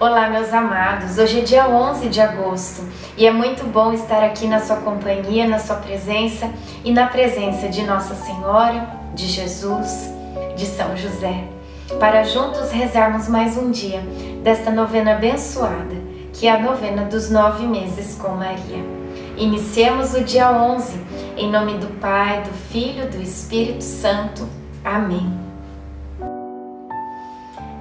Olá, meus amados. Hoje é dia 11 de agosto e é muito bom estar aqui na sua companhia, na sua presença e na presença de Nossa Senhora, de Jesus, de São José, para juntos rezarmos mais um dia desta novena abençoada, que é a novena dos nove meses com Maria. Iniciemos o dia 11 em nome do Pai, do Filho do Espírito Santo. Amém.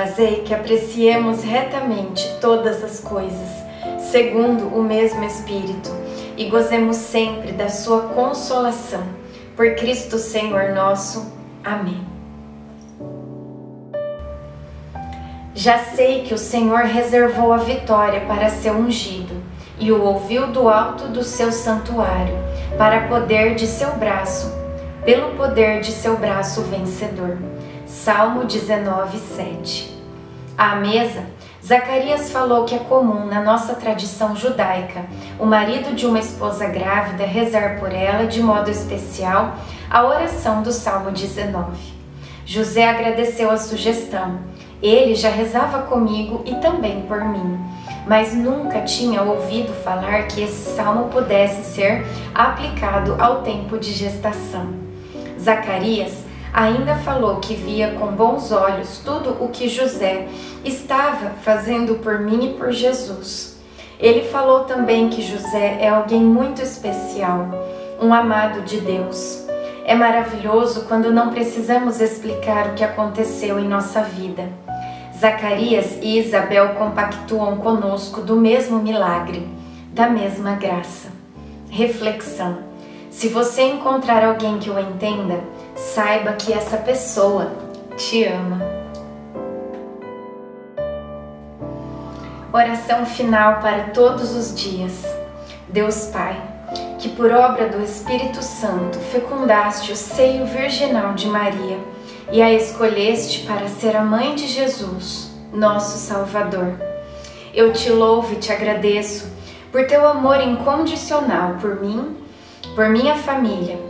Fazei que apreciemos retamente todas as coisas, segundo o mesmo Espírito, e gozemos sempre da Sua consolação. Por Cristo Senhor nosso. Amém. Já sei que o Senhor reservou a vitória para seu ungido e o ouviu do alto do seu santuário, para poder de seu braço, pelo poder de seu braço vencedor. Salmo 19, 7. À mesa, Zacarias falou que é comum na nossa tradição judaica o marido de uma esposa grávida rezar por ela de modo especial a oração do Salmo 19. José agradeceu a sugestão. Ele já rezava comigo e também por mim, mas nunca tinha ouvido falar que esse salmo pudesse ser aplicado ao tempo de gestação. Zacarias ainda falou que via com bons olhos tudo o que José estava fazendo por mim e por Jesus. Ele falou também que José é alguém muito especial, um amado de Deus. É maravilhoso quando não precisamos explicar o que aconteceu em nossa vida. Zacarias e Isabel compactuam conosco do mesmo milagre, da mesma graça. Reflexão: se você encontrar alguém que o entenda, saiba que essa pessoa te ama. Oração final para todos os dias. Deus Pai, que por obra do Espírito Santo fecundaste o seio virginal de Maria e a escolheste para ser a mãe de Jesus, nosso Salvador. Eu te louvo e te agradeço por teu amor incondicional por mim, por minha família